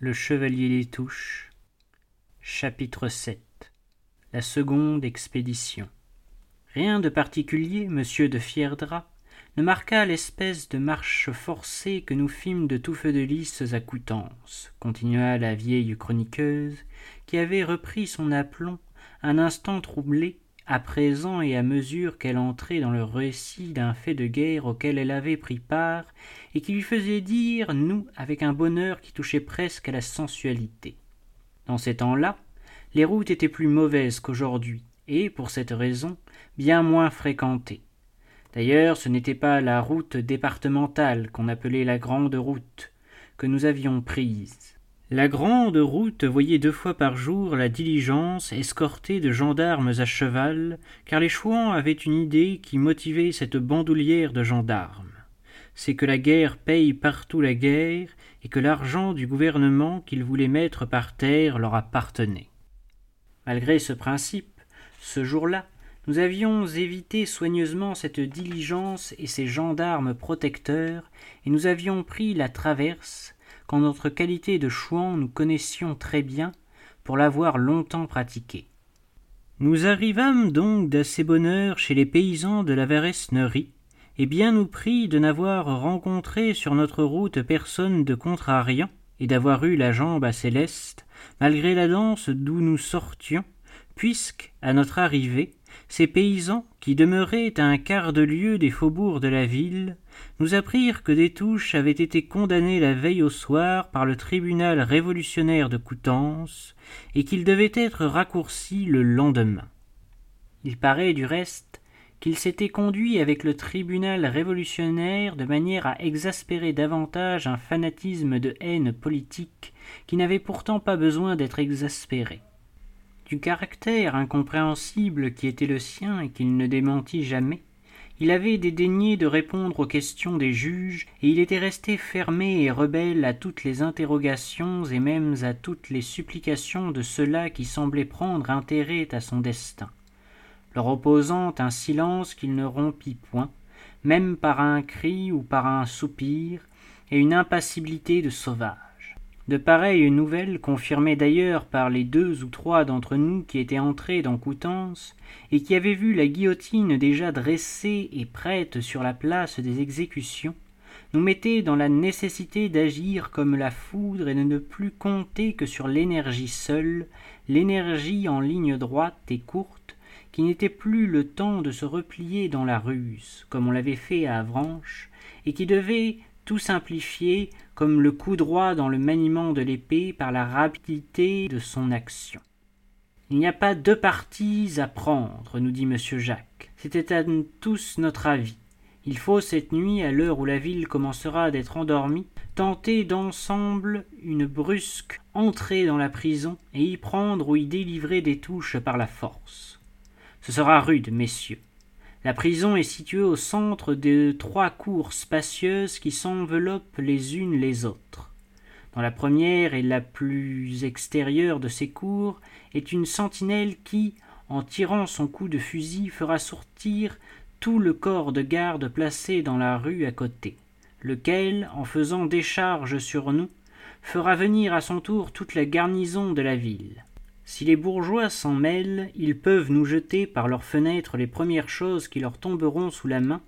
Le Chevalier des Touches Chapitre VII La seconde expédition. Rien de particulier, monsieur de Fierdra, ne marqua l'espèce de marche forcée que nous fîmes de tout de lys à Coutances, continua la vieille chroniqueuse, qui avait repris son aplomb, un instant troublée, à présent et à mesure qu'elle entrait dans le récit d'un fait de guerre auquel elle avait pris part, et qui lui faisait dire nous avec un bonheur qui touchait presque à la sensualité. Dans ces temps-là, les routes étaient plus mauvaises qu'aujourd'hui, et, pour cette raison, bien moins fréquentées. D'ailleurs, ce n'était pas la route départementale qu'on appelait la grande route que nous avions prise. La grande route voyait deux fois par jour la diligence escortée de gendarmes à cheval, car les Chouans avaient une idée qui motivait cette bandoulière de gendarmes. C'est que la guerre paye partout la guerre, et que l'argent du gouvernement qu'ils voulaient mettre par terre leur appartenait. Malgré ce principe, ce jour-là, nous avions évité soigneusement cette diligence et ces gendarmes protecteurs, et nous avions pris la traverse, qu'en notre qualité de chouans nous connaissions très bien, pour l'avoir longtemps pratiquée. Nous arrivâmes donc d'assez bonne heure chez les paysans de la Varesnerie, et bien nous prit de n'avoir rencontré sur notre route personne de contrariant, et d'avoir eu la jambe assez leste, malgré la danse d'où nous sortions, puisque, à notre arrivée, ces paysans, qui demeuraient à un quart de lieue des faubourgs de la ville, nous apprirent que Destouches avait été condamné la veille au soir par le tribunal révolutionnaire de Coutances, et qu'il devait être raccourci le lendemain. Il paraît, du reste, qu'il s'était conduit avec le tribunal révolutionnaire de manière à exaspérer davantage un fanatisme de haine politique qui n'avait pourtant pas besoin d'être exaspéré. Du caractère incompréhensible qui était le sien et qu'il ne démentit jamais, il avait dédaigné de répondre aux questions des juges, et il était resté fermé et rebelle à toutes les interrogations et même à toutes les supplications de ceux-là qui semblaient prendre intérêt à son destin, leur opposant un silence qu'il ne rompit point, même par un cri ou par un soupir, et une impassibilité de sauvage. De pareilles nouvelles, confirmées d'ailleurs par les deux ou trois d'entre nous qui étaient entrés dans Coutances, et qui avaient vu la guillotine déjà dressée et prête sur la place des exécutions, nous mettaient dans la nécessité d'agir comme la foudre et de ne plus compter que sur l'énergie seule, l'énergie en ligne droite et courte, qui n'était plus le temps de se replier dans la ruse, comme on l'avait fait à Avranches, et qui devait tout simplifier comme le coup droit dans le maniement de l'épée par la rapidité de son action. Il n'y a pas deux parties à prendre, nous dit monsieur Jacques. C'était à tous notre avis. Il faut cette nuit, à l'heure où la ville commencera d'être endormie, tenter d'ensemble une brusque entrée dans la prison et y prendre ou y délivrer des touches par la force. Ce sera rude, messieurs. La prison est située au centre de trois cours spacieuses qui s'enveloppent les unes les autres. Dans la première et la plus extérieure de ces cours est une sentinelle qui, en tirant son coup de fusil, fera sortir tout le corps de garde placé dans la rue à côté, lequel, en faisant décharge sur nous, fera venir à son tour toute la garnison de la ville. Si les bourgeois s'en mêlent, ils peuvent nous jeter par leurs fenêtres les premières choses qui leur tomberont sous la main,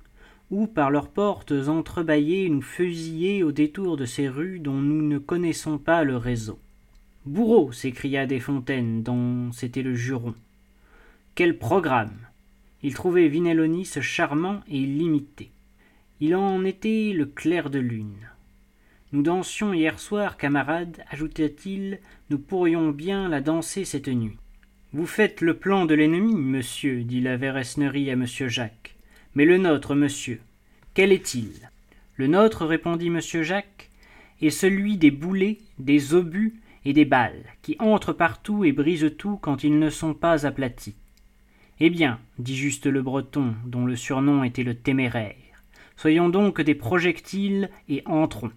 ou par leurs portes entrebâillées nous fusiller au détour de ces rues dont nous ne connaissons pas le réseau. Bourreau s'écria Desfontaines, dont c'était le juron. Quel programme Il trouvait Vinellonis charmant et l'imitait. Il en était le clair de lune. Nous dansions hier soir, camarade, ajouta-t-il, nous pourrions bien la danser cette nuit. Vous faites le plan de l'ennemi, monsieur, dit la Verresnerie à monsieur Jacques. Mais le nôtre, monsieur, quel est-il? Le nôtre, répondit monsieur Jacques, est celui des boulets, des obus et des balles, qui entrent partout et brisent tout quand ils ne sont pas aplatis. Eh bien, dit juste le breton, dont le surnom était le téméraire, soyons donc des projectiles et entrons.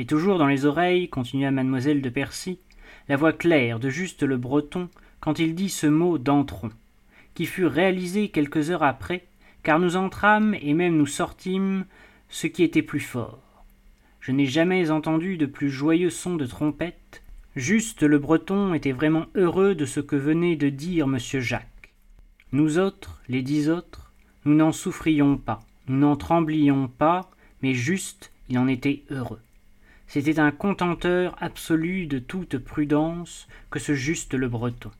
J'ai toujours dans les oreilles, continua mademoiselle de Percy, la voix claire de juste le breton quand il dit ce mot d'entron, qui fut réalisé quelques heures après, car nous entrâmes et même nous sortîmes, ce qui était plus fort. je n'ai jamais entendu de plus joyeux son de trompette. Juste le Breton était vraiment heureux de ce que venait de dire monsieur Jacques. Nous autres, les dix autres, nous n'en souffrions pas, nous n'en tremblions pas, mais juste il en était heureux. C'était un contenteur absolu de toute prudence que ce juste le Breton.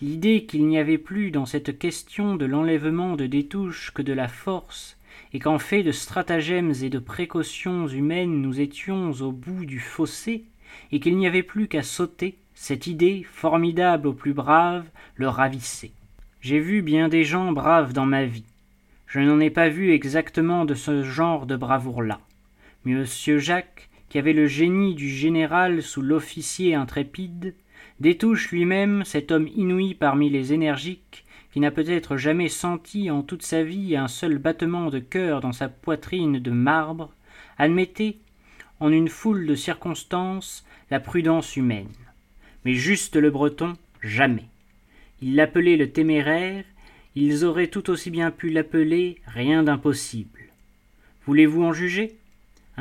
L'idée qu'il n'y avait plus dans cette question de l'enlèvement de Détouche que de la force, et qu'en fait de stratagèmes et de précautions humaines nous étions au bout du fossé, et qu'il n'y avait plus qu'à sauter, cette idée, formidable aux plus braves, le ravissait. J'ai vu bien des gens braves dans ma vie. Je n'en ai pas vu exactement de ce genre de bravoure-là. Monsieur Jacques, qui avait le génie du général sous l'officier intrépide, Détouche lui-même, cet homme inouï parmi les énergiques, qui n'a peut-être jamais senti en toute sa vie un seul battement de cœur dans sa poitrine de marbre, admettait, en une foule de circonstances, la prudence humaine. Mais juste le breton, jamais. Il l'appelait le téméraire, ils auraient tout aussi bien pu l'appeler rien d'impossible. Voulez-vous en juger?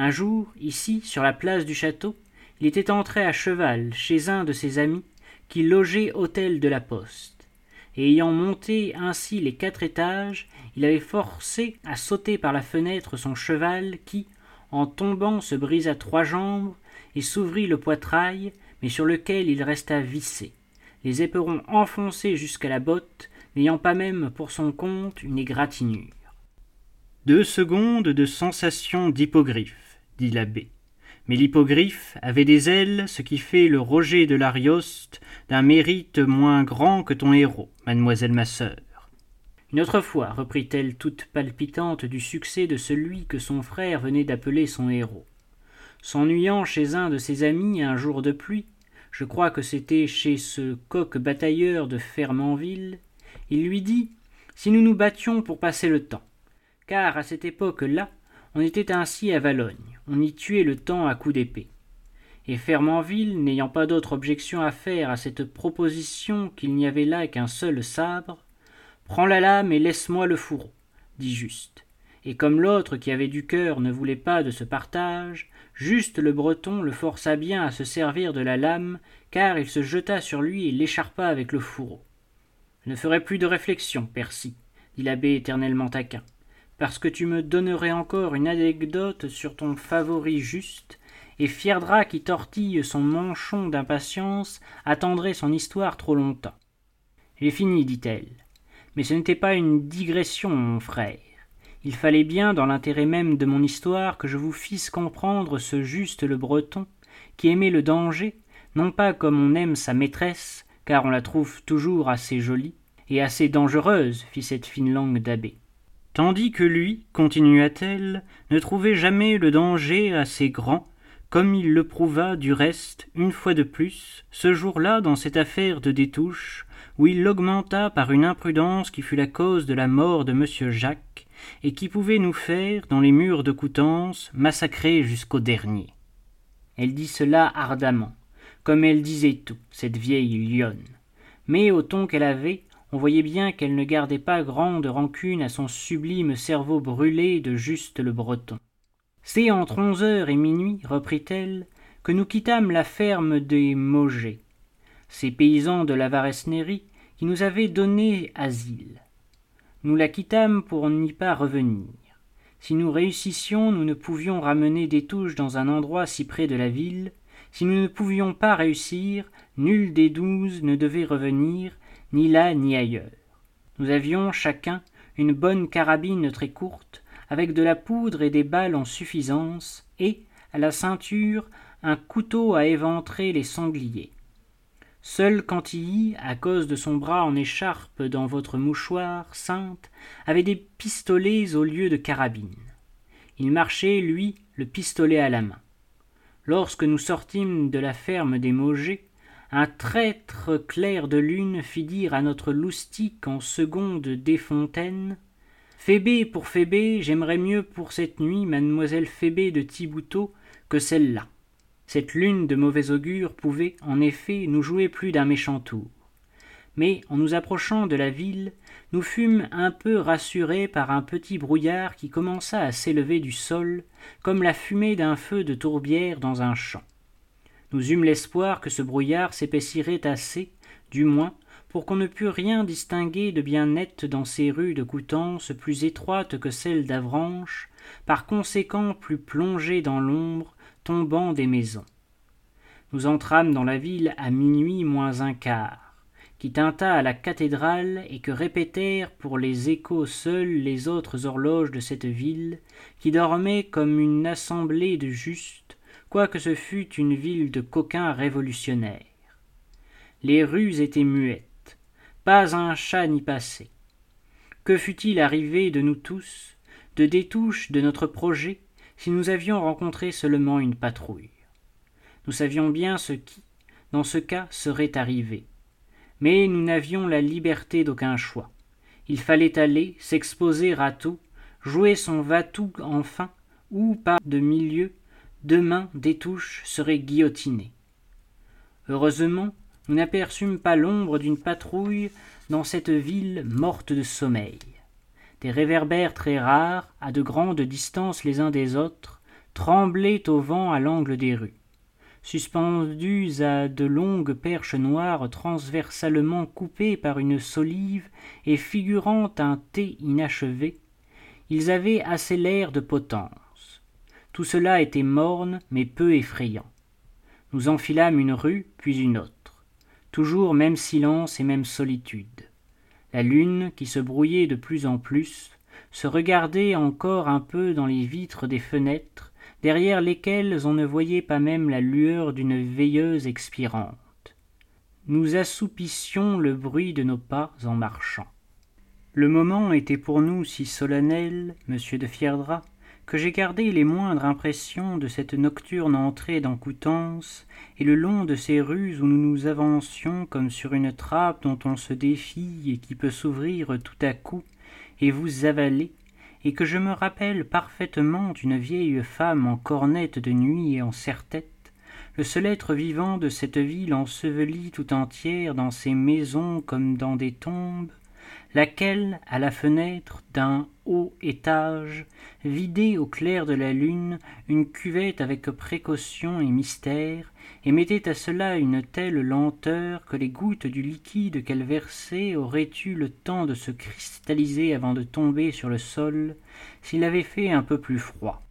Un jour, ici, sur la place du château, il était entré à cheval chez un de ses amis qui logeait hôtel de la Poste. Et ayant monté ainsi les quatre étages, il avait forcé à sauter par la fenêtre son cheval qui, en tombant, se brisa trois jambes et s'ouvrit le poitrail, mais sur lequel il resta vissé, les éperons enfoncés jusqu'à la botte, n'ayant pas même pour son compte une égratignure. Deux secondes de sensation d'hippogriffe, dit l'abbé mais l'hippogriffe avait des ailes, ce qui fait le Roger de l'Arioste d'un mérite moins grand que ton héros, mademoiselle ma sœur. Une autre fois, reprit-elle toute palpitante du succès de celui que son frère venait d'appeler son héros. S'ennuyant chez un de ses amis un jour de pluie, je crois que c'était chez ce coq batailleur de Fermanville, il lui dit Si nous nous battions pour passer le temps, car à cette époque-là, on était ainsi à Valogne, on y tuait le temps à coups d'épée. Et Fermanville, n'ayant pas d'autre objection à faire à cette proposition qu'il n'y avait là qu'un seul sabre, Prends la lame et laisse-moi le fourreau, dit Juste. Et comme l'autre qui avait du cœur ne voulait pas de ce partage, Juste le Breton le força bien à se servir de la lame, car il se jeta sur lui et l'écharpa avec le fourreau. Ne ferai plus de réflexion, Percy, dit l'abbé éternellement taquin parce que tu me donnerais encore une anecdote sur ton favori juste, et Fierdra qui tortille son manchon d'impatience attendrait son histoire trop longtemps. J'ai fini, dit-elle. Mais ce n'était pas une digression, mon frère. Il fallait bien, dans l'intérêt même de mon histoire, que je vous fisse comprendre ce juste le breton, qui aimait le danger, non pas comme on aime sa maîtresse, car on la trouve toujours assez jolie, et assez dangereuse, fit cette fine langue d'abbé tandis que lui, continua-t-elle, ne trouvait jamais le danger assez grand, comme il le prouva du reste, une fois de plus, ce jour-là dans cette affaire de Détouche, où il l'augmenta par une imprudence qui fut la cause de la mort de monsieur Jacques, et qui pouvait nous faire, dans les murs de Coutances, massacrer jusqu'au dernier. Elle dit cela ardemment, comme elle disait tout, cette vieille lionne. Mais au ton qu'elle avait, on voyait bien qu'elle ne gardait pas grande rancune à son sublime cerveau brûlé de juste le breton. C'est entre onze heures et minuit, reprit-elle, que nous quittâmes la ferme des Maugers, ces paysans de la Varesnerie qui nous avaient donné asile. Nous la quittâmes pour n'y pas revenir. Si nous réussissions, nous ne pouvions ramener des touches dans un endroit si près de la ville. Si nous ne pouvions pas réussir, nul des douze ne devait revenir, ni là ni ailleurs. Nous avions chacun une bonne carabine très courte, avec de la poudre et des balles en suffisance, et, à la ceinture, un couteau à éventrer les sangliers. Seul Cantilly, à cause de son bras en écharpe dans votre mouchoir sainte, avait des pistolets au lieu de carabines. Il marchait, lui, le pistolet à la main. Lorsque nous sortîmes de la ferme des un traître clair de lune fit dire à notre loustique en seconde Desfontaines Phébé pour Phébé, j'aimerais mieux pour cette nuit mademoiselle Phébé de Thiboutot que celle-là. Cette lune de mauvais augure pouvait, en effet, nous jouer plus d'un méchant tour. mais en nous approchant de la ville, nous fûmes un peu rassurés par un petit brouillard qui commença à s'élever du sol, comme la fumée d'un feu de tourbière dans un champ. Nous eûmes l'espoir que ce brouillard s'épaissirait assez, du moins, pour qu'on ne pût rien distinguer de bien net dans ces rues de Coutances plus étroites que celles d'Avranches, par conséquent plus plongées dans l'ombre, tombant des maisons. Nous entrâmes dans la ville à minuit moins un quart, qui tinta à la cathédrale et que répétèrent pour les échos seuls les autres horloges de cette ville, qui dormait comme une assemblée de justes, quoique ce fût une ville de coquins révolutionnaires. Les rues étaient muettes, pas un chat n'y passait. Que fût-il arrivé de nous tous, de Détouche, de notre projet, si nous avions rencontré seulement une patrouille? Nous savions bien ce qui, dans ce cas, serait arrivé. Mais nous n'avions la liberté d'aucun choix. Il fallait aller, s'exposer à tout, jouer son va-tout enfin, ou par de milieu, demain Détouche serait guillotiné. Heureusement, nous n'aperçûmes pas l'ombre d'une patrouille dans cette ville morte de sommeil. Des réverbères très rares, à de grandes distances les uns des autres, tremblaient au vent à l'angle des rues. Suspendus à de longues perches noires transversalement coupées par une solive et figurant un T inachevé, ils avaient assez l'air de potence. Tout cela était morne mais peu effrayant. Nous enfilâmes une rue, puis une autre. Toujours même silence et même solitude. La lune, qui se brouillait de plus en plus, se regardait encore un peu dans les vitres des fenêtres, derrière lesquelles on ne voyait pas même la lueur d'une veilleuse expirante. Nous assoupissions le bruit de nos pas en marchant. Le moment était pour nous si solennel, monsieur de que j'ai gardé les moindres impressions de cette nocturne entrée dans Coutances, et le long de ces rues où nous nous avancions comme sur une trappe dont on se défie et qui peut s'ouvrir tout à coup et vous avaler, et que je me rappelle parfaitement d'une vieille femme en cornette de nuit et en serre-tête, le seul être vivant de cette ville ensevelie tout entière dans ses maisons comme dans des tombes, laquelle, à la fenêtre d'un haut étage, vidait au clair de la lune une cuvette avec précaution et mystère, et mettait à cela une telle lenteur que les gouttes du liquide qu'elle versait auraient eu le temps de se cristalliser avant de tomber sur le sol, s'il avait fait un peu plus froid.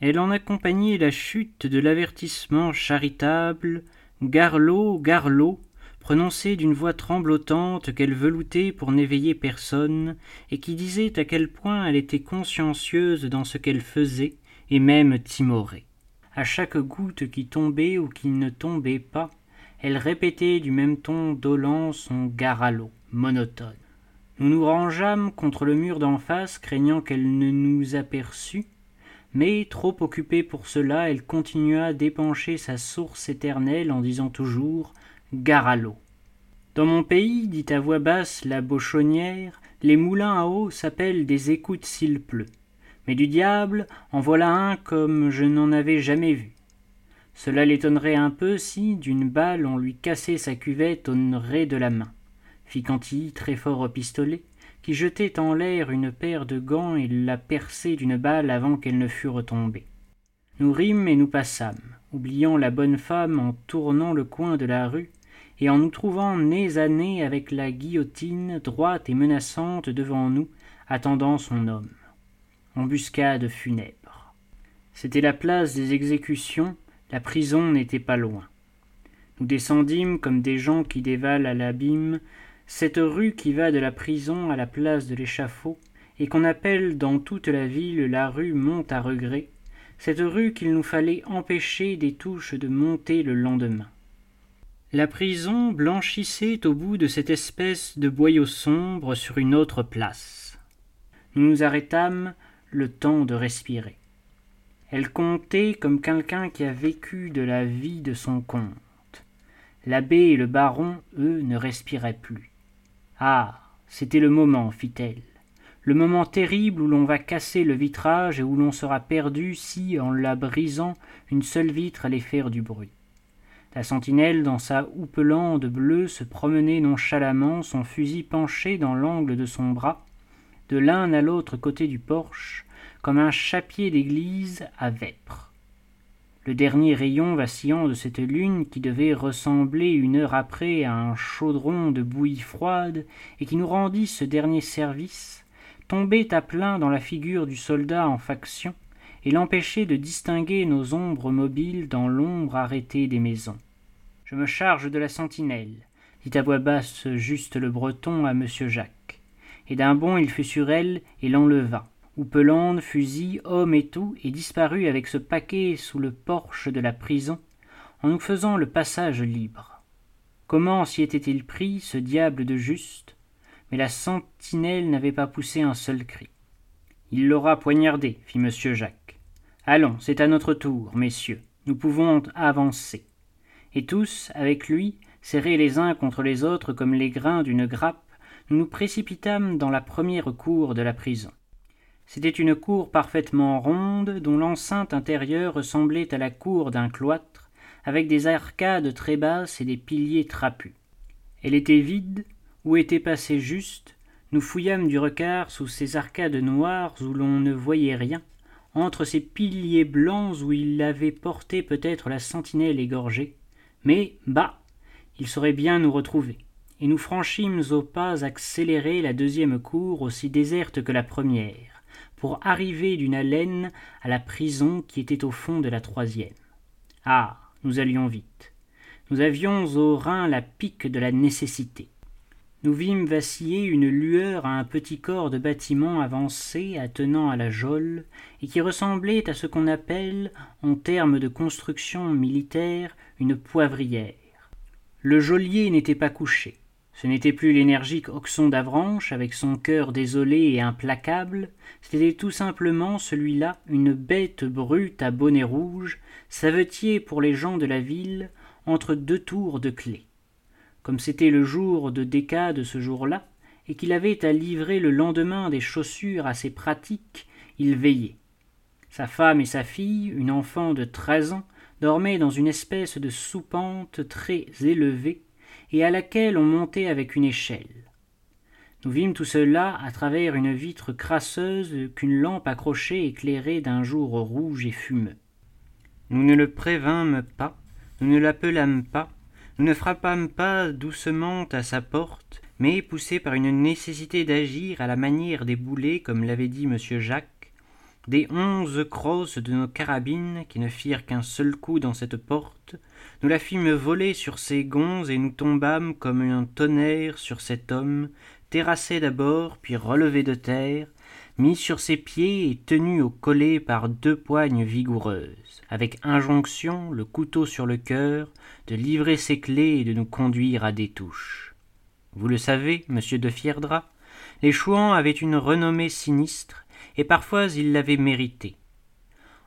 Elle en accompagnait la chute de l'avertissement charitable Garlot, Garlot, prononcé d'une voix tremblotante qu'elle veloutait pour n'éveiller personne, et qui disait à quel point elle était consciencieuse dans ce qu'elle faisait, et même timorée. À chaque goutte qui tombait ou qui ne tombait pas, elle répétait du même ton dolent son garalot, monotone. Nous nous rangeâmes contre le mur d'en face, craignant qu'elle ne nous aperçût, mais trop occupée pour cela, elle continua d'épancher sa source éternelle en disant toujours gare Dans mon pays, dit à voix basse la bochonnière, les moulins à eau s'appellent des écoutes s'il pleut. Mais du diable, en voilà un comme je n'en avais jamais vu. Cela l'étonnerait un peu si, d'une balle, on lui cassait sa cuvette au nez de la main, fit Cantilly très fort au pistolet, qui jetait en l'air une paire de gants et la perçait d'une balle avant qu'elle ne fût retombée. Nous rîmes et nous passâmes, oubliant la bonne femme en tournant le coin de la rue, et en nous trouvant nez à nez avec la guillotine droite et menaçante devant nous, attendant son homme. Embuscade funèbre. C'était la place des exécutions, la prison n'était pas loin. Nous descendîmes comme des gens qui dévalent à l'abîme cette rue qui va de la prison à la place de l'échafaud, et qu'on appelle dans toute la ville la rue Monte à regret, cette rue qu'il nous fallait empêcher des touches de monter le lendemain. La prison blanchissait au bout de cette espèce de boyau sombre sur une autre place. Nous nous arrêtâmes le temps de respirer. Elle comptait comme quelqu'un qui a vécu de la vie de son compte. L'abbé et le baron, eux, ne respiraient plus. Ah. C'était le moment, fit-elle. Le moment terrible où l'on va casser le vitrage et où l'on sera perdu si, en la brisant, une seule vitre allait faire du bruit. La sentinelle, dans sa houppelande bleue, se promenait nonchalamment, son fusil penché dans l'angle de son bras, de l'un à l'autre côté du porche, comme un chapier d'église à vêpres. Le dernier rayon vacillant de cette lune, qui devait ressembler une heure après à un chaudron de bouillie froide, et qui nous rendit ce dernier service, tombait à plein dans la figure du soldat en faction, et l'empêchait de distinguer nos ombres mobiles dans l'ombre arrêtée des maisons. Je me charge de la sentinelle, dit à voix basse juste le breton à monsieur Jacques. Et d'un bond il fut sur elle et l'enleva. Houppelande, fusil, homme et tout, et disparut avec ce paquet sous le porche de la prison, en nous faisant le passage libre. Comment s'y était-il pris, ce diable de juste? Mais la sentinelle n'avait pas poussé un seul cri. Il l'aura poignardé, fit monsieur Jacques. Allons, c'est à notre tour, messieurs, nous pouvons avancer et tous, avec lui, serrés les uns contre les autres comme les grains d'une grappe, nous nous précipitâmes dans la première cour de la prison. C'était une cour parfaitement ronde, dont l'enceinte intérieure ressemblait à la cour d'un cloître, avec des arcades très basses et des piliers trapus. Elle était vide, où était passé juste, nous fouillâmes du regard sous ces arcades noires où l'on ne voyait rien, entre ces piliers blancs où il avait porté peut-être la sentinelle égorgée, mais, bah, il saurait bien nous retrouver. Et nous franchîmes au pas accéléré la deuxième cour aussi déserte que la première, pour arriver d'une haleine à la prison qui était au fond de la troisième. Ah. Nous allions vite. Nous avions au rein la pique de la nécessité. Nous vîmes vaciller une lueur à un petit corps de bâtiment avancé attenant à la geôle, et qui ressemblait à ce qu'on appelle, en termes de construction militaire, une poivrière. Le geôlier n'était pas couché. Ce n'était plus l'énergique Oxon d'Avranches avec son cœur désolé et implacable, c'était tout simplement celui-là, une bête brute à bonnet rouge, savetier pour les gens de la ville, entre deux tours de clé. Comme c'était le jour de décade ce jour-là, et qu'il avait à livrer le lendemain des chaussures assez pratiques, il veillait. Sa femme et sa fille, une enfant de treize ans, dormait dans une espèce de soupente très élevée et à laquelle on montait avec une échelle. Nous vîmes tout cela à travers une vitre crasseuse qu'une lampe accrochée éclairait d'un jour rouge et fumeux. Nous ne le prévînmes pas, nous ne l'appelâmes pas, nous ne frappâmes pas doucement à sa porte, mais poussés par une nécessité d'agir à la manière des boulets, comme l'avait dit monsieur Jacques, des onze crosses de nos carabines, qui ne firent qu'un seul coup dans cette porte, nous la fîmes voler sur ses gonds et nous tombâmes comme un tonnerre sur cet homme, terrassé d'abord, puis relevé de terre, mis sur ses pieds et tenu au collet par deux poignes vigoureuses, avec injonction, le couteau sur le cœur, de livrer ses clés et de nous conduire à des touches. Vous le savez, monsieur de Fierdra, les Chouans avaient une renommée sinistre, et parfois ils l'avaient mérité.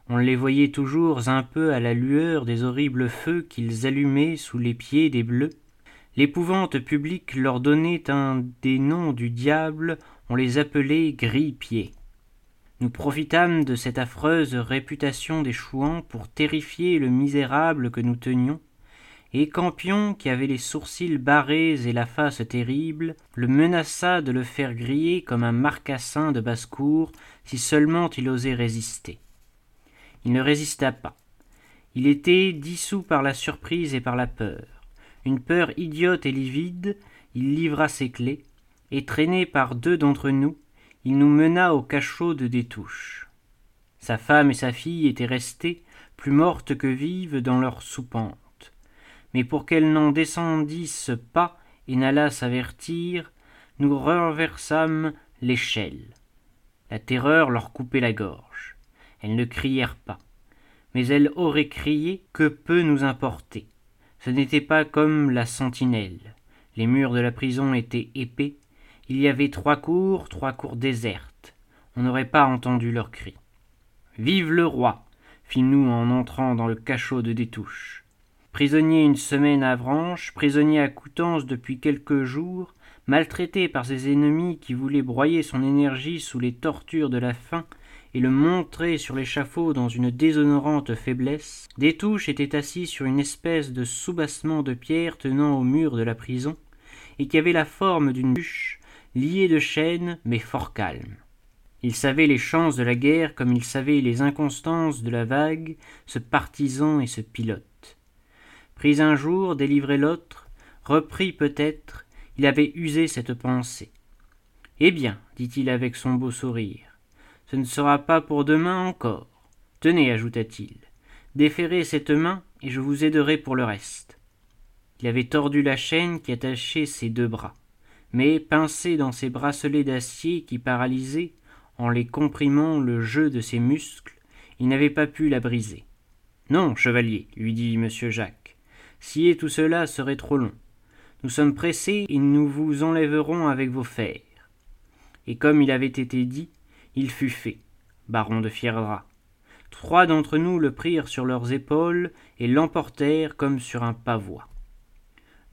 On les voyait toujours un peu à la lueur des horribles feux qu'ils allumaient sous les pieds des bleus. L'épouvante publique leur donnait un des noms du diable, on les appelait gris-pieds. Nous profitâmes de cette affreuse réputation des chouans pour terrifier le misérable que nous tenions, et Campion, qui avait les sourcils barrés et la face terrible, le menaça de le faire griller comme un marcassin de basse-cour si seulement il osait résister. Il ne résista pas. Il était dissous par la surprise et par la peur. Une peur idiote et livide, il livra ses clés, et traîné par deux d'entre nous, il nous mena au cachot de Détouche. Sa femme et sa fille étaient restées, plus mortes que vives, dans leur soupente mais pour qu'elle n'en descendisse pas et n'allât s'avertir, nous renversâmes l'échelle. La terreur leur coupait la gorge. Elles ne crièrent pas. Mais elles auraient crié que peu nous importait. Ce n'était pas comme la sentinelle. Les murs de la prison étaient épais. Il y avait trois cours, trois cours désertes. On n'aurait pas entendu leurs cris. Vive le roi fîmes-nous en entrant dans le cachot de Détouche prisonnier une semaine à Avranches, prisonnier à Coutances depuis quelques jours, maltraité par ses ennemis qui voulaient broyer son énergie sous les tortures de la faim et le montrer sur l'échafaud dans une déshonorante faiblesse, Détouche était assis sur une espèce de soubassement de pierre tenant au mur de la prison, et qui avait la forme d'une bûche, liée de chaînes, mais fort calme. Il savait les chances de la guerre comme il savait les inconstances de la vague, ce partisan et ce pilote. Pris un jour, délivré l'autre, repris peut-être, il avait usé cette pensée. Eh bien, dit-il avec son beau sourire, ce ne sera pas pour demain encore. Tenez, ajouta-t-il, déferrez cette main et je vous aiderai pour le reste. Il avait tordu la chaîne qui attachait ses deux bras, mais pincé dans ses bracelets d'acier qui paralysaient, en les comprimant le jeu de ses muscles, il n'avait pas pu la briser. Non, chevalier, lui dit M. Jacques, scier tout cela serait trop long. Nous sommes pressés et nous vous enlèverons avec vos fers. Et comme il avait été dit, il fut fait, baron de Fierdra. Trois d'entre nous le prirent sur leurs épaules et l'emportèrent comme sur un pavois.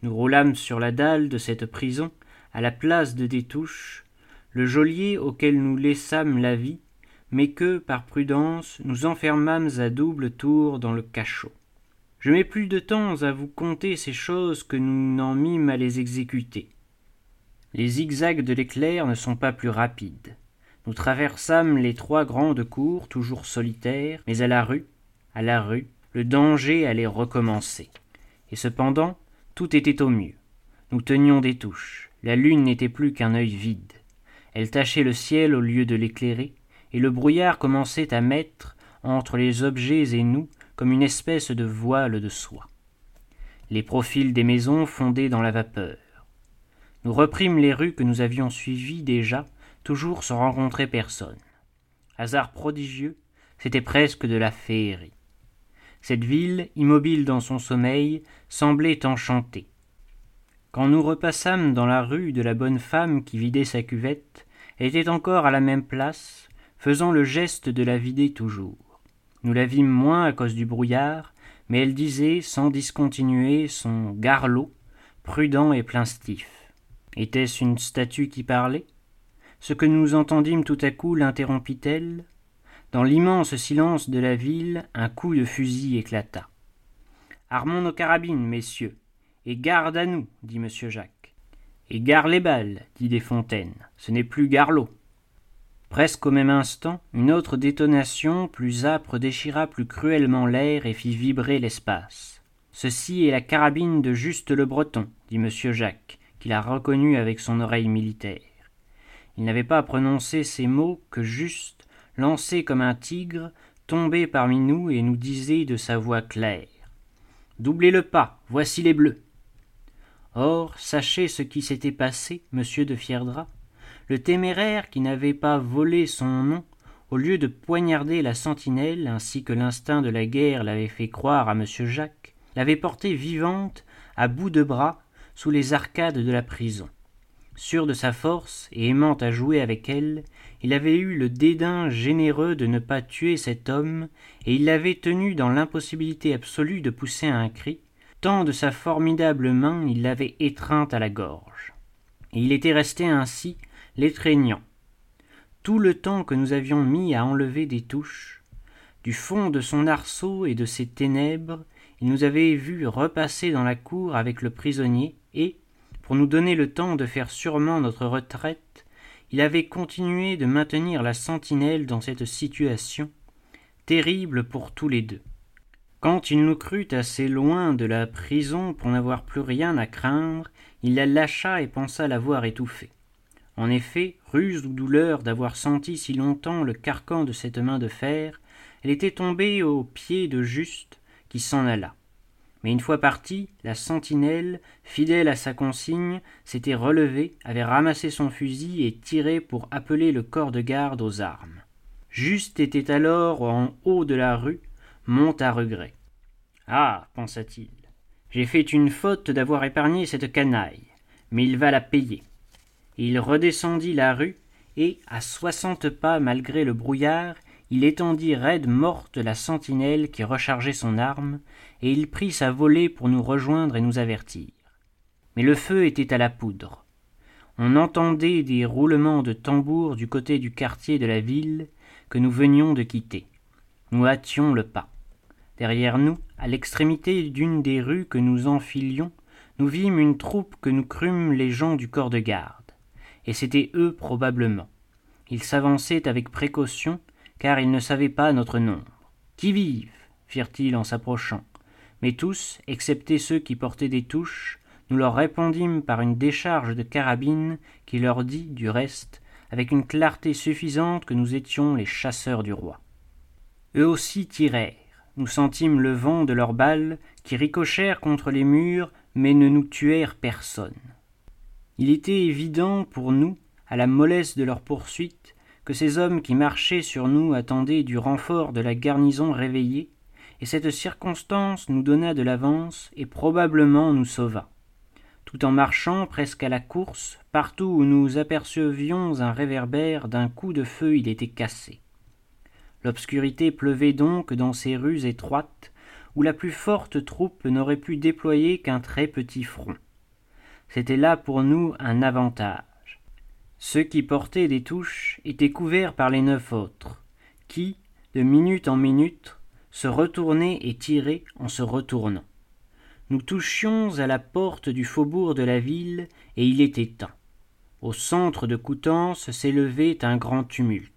Nous roulâmes sur la dalle de cette prison, à la place de Détouche, le geôlier auquel nous laissâmes la vie, mais que, par prudence, nous enfermâmes à double tour dans le cachot. Je mets plus de temps à vous conter ces choses que nous n'en mîmes à les exécuter. Les zigzags de l'éclair ne sont pas plus rapides. Nous traversâmes les trois grandes cours, toujours solitaires, mais à la rue, à la rue, le danger allait recommencer. Et cependant, tout était au mieux. Nous tenions des touches. La lune n'était plus qu'un œil vide. Elle tachait le ciel au lieu de l'éclairer, et le brouillard commençait à mettre, entre les objets et nous, comme une espèce de voile de soie. Les profils des maisons fondaient dans la vapeur. Nous reprîmes les rues que nous avions suivies déjà, toujours sans rencontrer personne. Hasard prodigieux, c'était presque de la féerie. Cette ville, immobile dans son sommeil, semblait enchantée. Quand nous repassâmes dans la rue de la bonne femme qui vidait sa cuvette, était encore à la même place, faisant le geste de la vider toujours. Nous la vîmes moins à cause du brouillard, mais elle disait, sans discontinuer, son garlot, prudent et plein stif. Était-ce une statue qui parlait? Ce que nous entendîmes tout à coup l'interrompit-elle? Dans l'immense silence de la ville, un coup de fusil éclata. Armons nos carabines, messieurs, et garde à nous, dit M. Jacques. Et gare les balles, dit Desfontaines, ce n'est plus Garlot. Presque au même instant, une autre détonation plus âpre déchira plus cruellement l'air et fit vibrer l'espace. Ceci est la carabine de Juste le Breton, dit M. Jacques, qu'il a reconnu avec son oreille militaire. Il n'avait pas prononcé ces mots que juste, lancé comme un tigre, tombait parmi nous et nous disait de sa voix claire. Doublez le pas, voici les bleus. Or, sachez ce qui s'était passé, monsieur de Fierdra. Le téméraire qui n'avait pas volé son nom, au lieu de poignarder la sentinelle, ainsi que l'instinct de la guerre l'avait fait croire à monsieur Jacques, l'avait portée vivante, à bout de bras, sous les arcades de la prison. Sûr de sa force et aimant à jouer avec elle, il avait eu le dédain généreux de ne pas tuer cet homme, et il l'avait tenu dans l'impossibilité absolue de pousser un cri, de sa formidable main il l'avait étreinte à la gorge. Et il était resté ainsi, l'étreignant. Tout le temps que nous avions mis à enlever des touches, du fond de son arceau et de ses ténèbres, il nous avait vus repasser dans la cour avec le prisonnier, et, pour nous donner le temps de faire sûrement notre retraite, il avait continué de maintenir la sentinelle dans cette situation, terrible pour tous les deux. Quand il nous crut assez loin de la prison pour n'avoir plus rien à craindre, il la lâcha et pensa l'avoir étouffée. En effet, ruse ou douleur d'avoir senti si longtemps le carcan de cette main de fer, elle était tombée aux pieds de Juste, qui s'en alla. Mais une fois parti, la sentinelle, fidèle à sa consigne, s'était relevée, avait ramassé son fusil et tiré pour appeler le corps de garde aux armes. Juste était alors en haut de la rue, monte à regret. Ah, pensa-t-il, j'ai fait une faute d'avoir épargné cette canaille, mais il va la payer. Il redescendit la rue, et, à soixante pas malgré le brouillard, il étendit raide morte la sentinelle qui rechargeait son arme, et il prit sa volée pour nous rejoindre et nous avertir. Mais le feu était à la poudre. On entendait des roulements de tambours du côté du quartier de la ville, que nous venions de quitter. Nous hâtions le pas. Derrière nous, à l'extrémité d'une des rues que nous enfilions, nous vîmes une troupe que nous crûmes les gens du corps de garde. Et c'étaient eux probablement. Ils s'avançaient avec précaution, car ils ne savaient pas notre nombre. Qui vive firent-ils en s'approchant. Mais tous, excepté ceux qui portaient des touches, nous leur répondîmes par une décharge de carabine qui leur dit, du reste, avec une clarté suffisante que nous étions les chasseurs du roi. Eux aussi tirèrent. Nous sentîmes le vent de leurs balles qui ricochèrent contre les murs, mais ne nous tuèrent personne. Il était évident pour nous, à la mollesse de leur poursuite, que ces hommes qui marchaient sur nous attendaient du renfort de la garnison réveillée, et cette circonstance nous donna de l'avance et probablement nous sauva tout en marchant presque à la course, partout où nous apercevions un réverbère, d'un coup de feu il était cassé. L'obscurité pleuvait donc dans ces rues étroites, où la plus forte troupe n'aurait pu déployer qu'un très petit front. C'était là pour nous un avantage. Ceux qui portaient des touches étaient couverts par les neuf autres, qui, de minute en minute, se retournaient et tiraient en se retournant nous touchions à la porte du faubourg de la ville, et il était temps. Au centre de Coutances s'élevait un grand tumulte.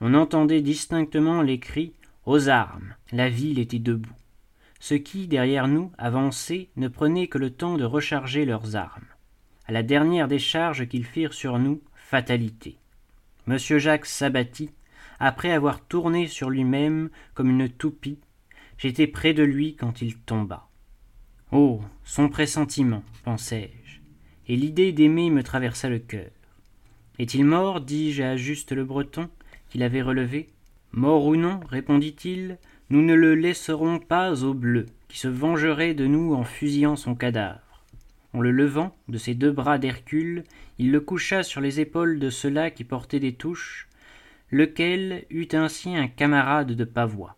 On entendait distinctement les cris Aux armes. La ville était debout. Ceux qui, derrière nous, avançaient, ne prenaient que le temps de recharger leurs armes. À la dernière décharge qu'ils firent sur nous, fatalité. Monsieur Jacques s'abattit, après avoir tourné sur lui-même comme une toupie. J'étais près de lui quand il tomba. Oh. Son pressentiment, pensai-je, et l'idée d'aimer me traversa le cœur. Est-il mort dis-je à Juste le Breton, qu'il avait relevé. Mort ou non, répondit-il, nous ne le laisserons pas au bleu, qui se vengerait de nous en fusillant son cadavre. En le levant de ses deux bras d'Hercule, il le coucha sur les épaules de ceux-là qui portaient des touches, lequel eut ainsi un camarade de pavois.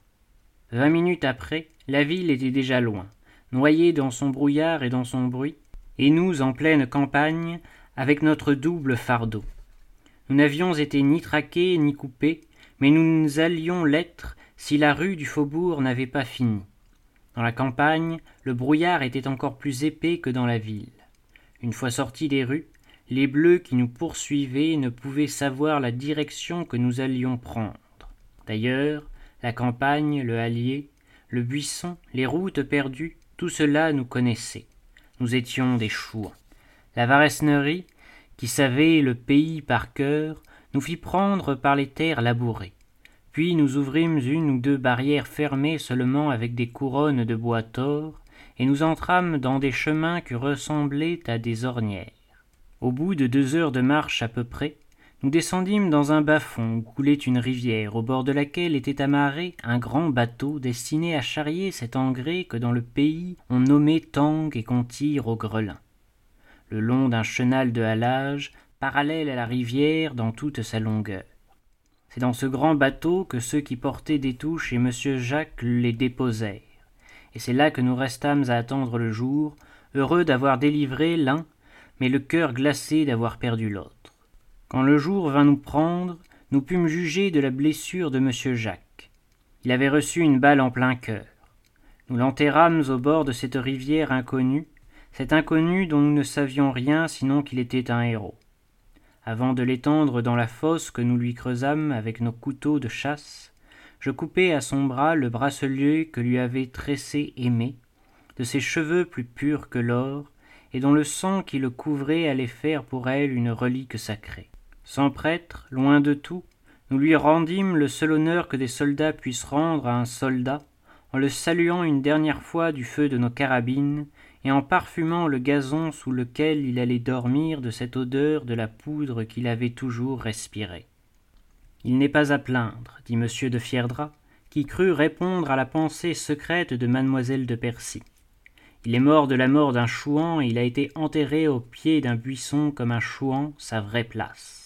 Vingt minutes après, la ville était déjà loin noyé dans son brouillard et dans son bruit, et nous en pleine campagne, avec notre double fardeau. Nous n'avions été ni traqués ni coupés, mais nous allions l'être si la rue du faubourg n'avait pas fini. Dans la campagne, le brouillard était encore plus épais que dans la ville. Une fois sortis des rues, les bleus qui nous poursuivaient ne pouvaient savoir la direction que nous allions prendre. D'ailleurs, la campagne, le hallier, le buisson, les routes perdues, tout cela nous connaissait. Nous étions des chouans. La Varesnerie, qui savait le pays par cœur, nous fit prendre par les terres labourées. Puis nous ouvrîmes une ou deux barrières fermées seulement avec des couronnes de bois tors, et nous entrâmes dans des chemins qui ressemblaient à des ornières. Au bout de deux heures de marche à peu près, nous descendîmes dans un bas-fond où coulait une rivière, au bord de laquelle était amarré un grand bateau destiné à charrier cet engrais que dans le pays on nommait tangue et qu'on tire au grelin. Le long d'un chenal de halage, parallèle à la rivière dans toute sa longueur. C'est dans ce grand bateau que ceux qui portaient des touches et monsieur Jacques les déposèrent. Et c'est là que nous restâmes à attendre le jour, heureux d'avoir délivré l'un, mais le cœur glacé d'avoir perdu l'autre. Quand le jour vint nous prendre, nous pûmes juger de la blessure de monsieur Jacques. Il avait reçu une balle en plein cœur. Nous l'enterrâmes au bord de cette rivière inconnue, cet inconnu dont nous ne savions rien sinon qu'il était un héros. Avant de l'étendre dans la fosse que nous lui creusâmes avec nos couteaux de chasse, je coupai à son bras le bracelet que lui avait tressé Aimé, de ses cheveux plus purs que l'or, et dont le sang qui le couvrait allait faire pour elle une relique sacrée. Sans prêtre, loin de tout, nous lui rendîmes le seul honneur que des soldats puissent rendre à un soldat, en le saluant une dernière fois du feu de nos carabines, et en parfumant le gazon sous lequel il allait dormir de cette odeur de la poudre qu'il avait toujours respirée. Il n'est pas à plaindre, dit monsieur de Fierdra, qui crut répondre à la pensée secrète de mademoiselle de Percy. Il est mort de la mort d'un chouan et il a été enterré au pied d'un buisson comme un chouan, sa vraie place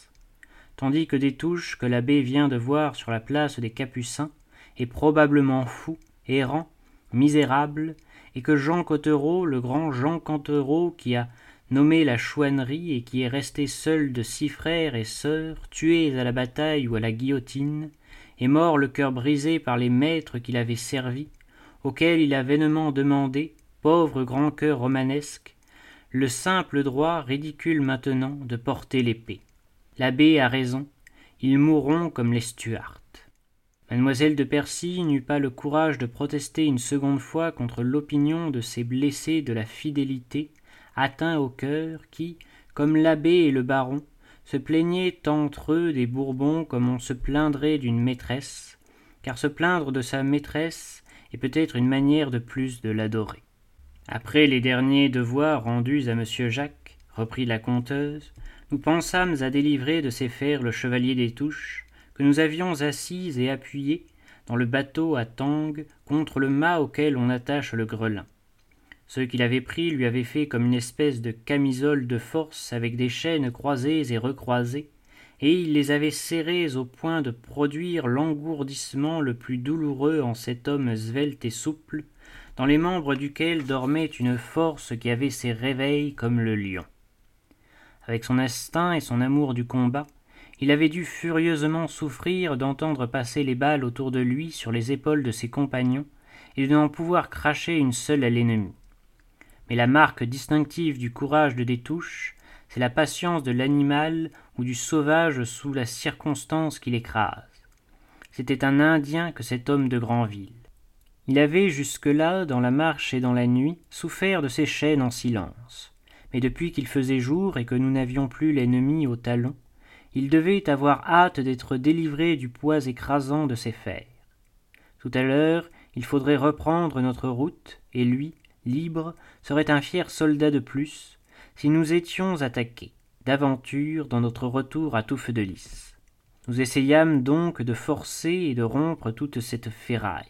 tandis que des touches que l'abbé vient de voir sur la place des Capucins est probablement fou, errant, misérable, et que Jean Cottereau, le grand Jean Cantereau, qui a nommé la chouannerie et qui est resté seul de six frères et sœurs, tués à la bataille ou à la guillotine, et mort le cœur brisé par les maîtres qu'il avait servis, auxquels il a vainement demandé, pauvre grand cœur romanesque, le simple droit ridicule maintenant de porter l'épée. L'abbé a raison, ils mourront comme les Stuarts. Mademoiselle de Percy n'eut pas le courage de protester une seconde fois contre l'opinion de ces blessés de la fidélité, atteints au cœur, qui, comme l'abbé et le baron, se plaignaient entre eux des Bourbons comme on se plaindrait d'une maîtresse, car se plaindre de sa maîtresse est peut-être une manière de plus de l'adorer. Après les derniers devoirs rendus à monsieur Jacques, reprit la conteuse, nous pensâmes à délivrer de ses fers le chevalier des touches, que nous avions assise et appuyée dans le bateau à tangue contre le mât auquel on attache le grelin. Ceux qui l'avaient pris lui avaient fait comme une espèce de camisole de force avec des chaînes croisées et recroisées, et ils les avaient serrées au point de produire l'engourdissement le plus douloureux en cet homme svelte et souple, dans les membres duquel dormait une force qui avait ses réveils comme le lion. Avec son instinct et son amour du combat, il avait dû furieusement souffrir d'entendre passer les balles autour de lui sur les épaules de ses compagnons et de n'en pouvoir cracher une seule à l'ennemi. Mais la marque distinctive du courage de Détouche, c'est la patience de l'animal ou du sauvage sous la circonstance qui l'écrase. C'était un Indien que cet homme de Granville. Il avait jusque-là, dans la marche et dans la nuit, souffert de ses chaînes en silence. Mais depuis qu'il faisait jour et que nous n'avions plus l'ennemi au talon, il devait avoir hâte d'être délivré du poids écrasant de ses fers. Tout à l'heure, il faudrait reprendre notre route, et lui, libre, serait un fier soldat de plus, si nous étions attaqués, d'aventure, dans notre retour à tout feu de lys. Nous essayâmes donc de forcer et de rompre toute cette ferraille.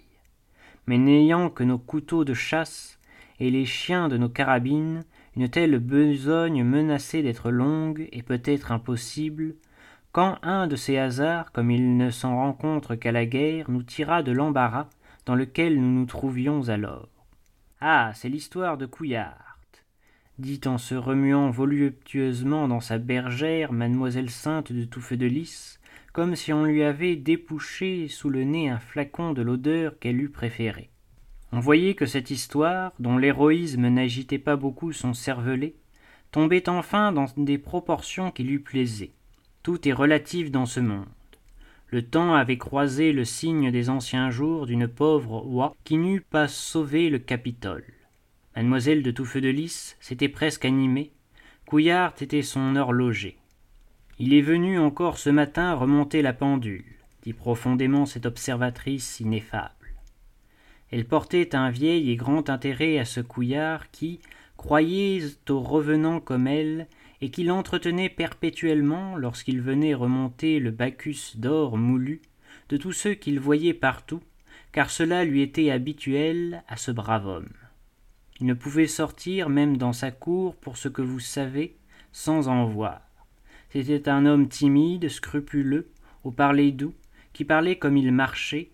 Mais n'ayant que nos couteaux de chasse et les chiens de nos carabines, une telle besogne menaçait d'être longue et peut-être impossible, quand un de ces hasards, comme il ne s'en rencontre qu'à la guerre, nous tira de l'embarras dans lequel nous nous trouvions alors. Ah. C'est l'histoire de Couillard, dit en se remuant voluptueusement dans sa bergère mademoiselle Sainte de Touffet de Lys, comme si on lui avait dépouché sous le nez un flacon de l'odeur qu'elle eût préférée. On voyait que cette histoire, dont l'héroïsme n'agitait pas beaucoup son cervelet, tombait enfin dans des proportions qui lui plaisaient. Tout est relatif dans ce monde. Le temps avait croisé le signe des anciens jours d'une pauvre oie qui n'eût pas sauvé le Capitole. Mademoiselle de Touffeux de Lys s'était presque animée. Couillard était son horloger. Il est venu encore ce matin remonter la pendule, dit profondément cette observatrice ineffable. Elle portait un vieil et grand intérêt à ce Couillard qui, croyait au revenant comme elle, et qu'il entretenait perpétuellement lorsqu'il venait remonter le bacchus d'or moulu de tous ceux qu'il voyait partout, car cela lui était habituel à ce brave homme. Il ne pouvait sortir même dans sa cour pour ce que vous savez, sans en voir. C'était un homme timide, scrupuleux, au parler doux, qui parlait comme il marchait,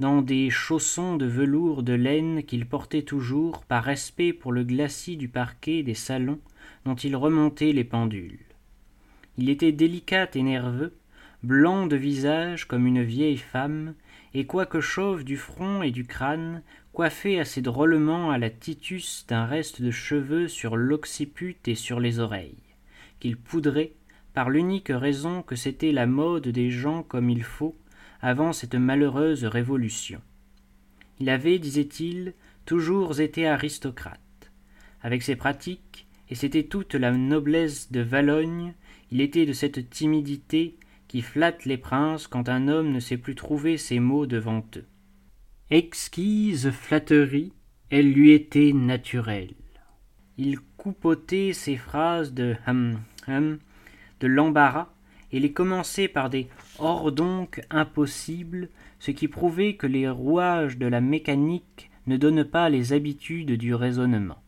dans des chaussons de velours de laine qu'il portait toujours par respect pour le glacis du parquet des salons dont il remontait les pendules. Il était délicat et nerveux, blanc de visage comme une vieille femme, et quoique chauve du front et du crâne, coiffé assez drôlement à la Titus d'un reste de cheveux sur l'occiput et sur les oreilles, qu'il poudrait, par l'unique raison que c'était la mode des gens comme il faut, avant cette malheureuse révolution. Il avait, disait-il, toujours été aristocrate. Avec ses pratiques, et c'était toute la noblesse de Valogne, il était de cette timidité qui flatte les princes quand un homme ne sait plus trouver ses mots devant eux. Exquise flatterie, elle lui était naturelle. Il coupotait ses phrases de hum hum, de l'embarras, et les commençait par des or donc impossibles, ce qui prouvait que les rouages de la mécanique ne donnent pas les habitudes du raisonnement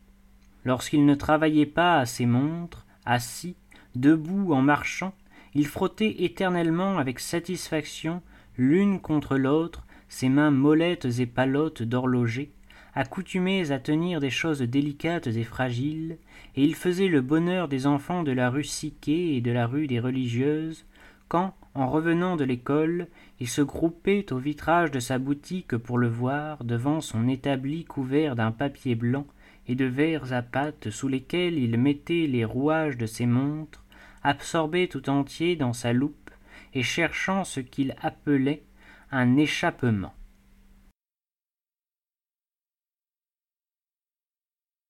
lorsqu'il ne travaillait pas à ses montres, assis, debout en marchant, il frottait éternellement avec satisfaction l'une contre l'autre ses mains mollettes et palottes d'horloger, accoutumées à tenir des choses délicates et fragiles, et il faisait le bonheur des enfants de la rue Siquet et de la rue des religieuses, quand, en revenant de l'école il se groupait au vitrage de sa boutique pour le voir devant son établi couvert d'un papier blanc et de verres à pattes sous lesquels il mettait les rouages de ses montres absorbé tout entier dans sa loupe et cherchant ce qu'il appelait un échappement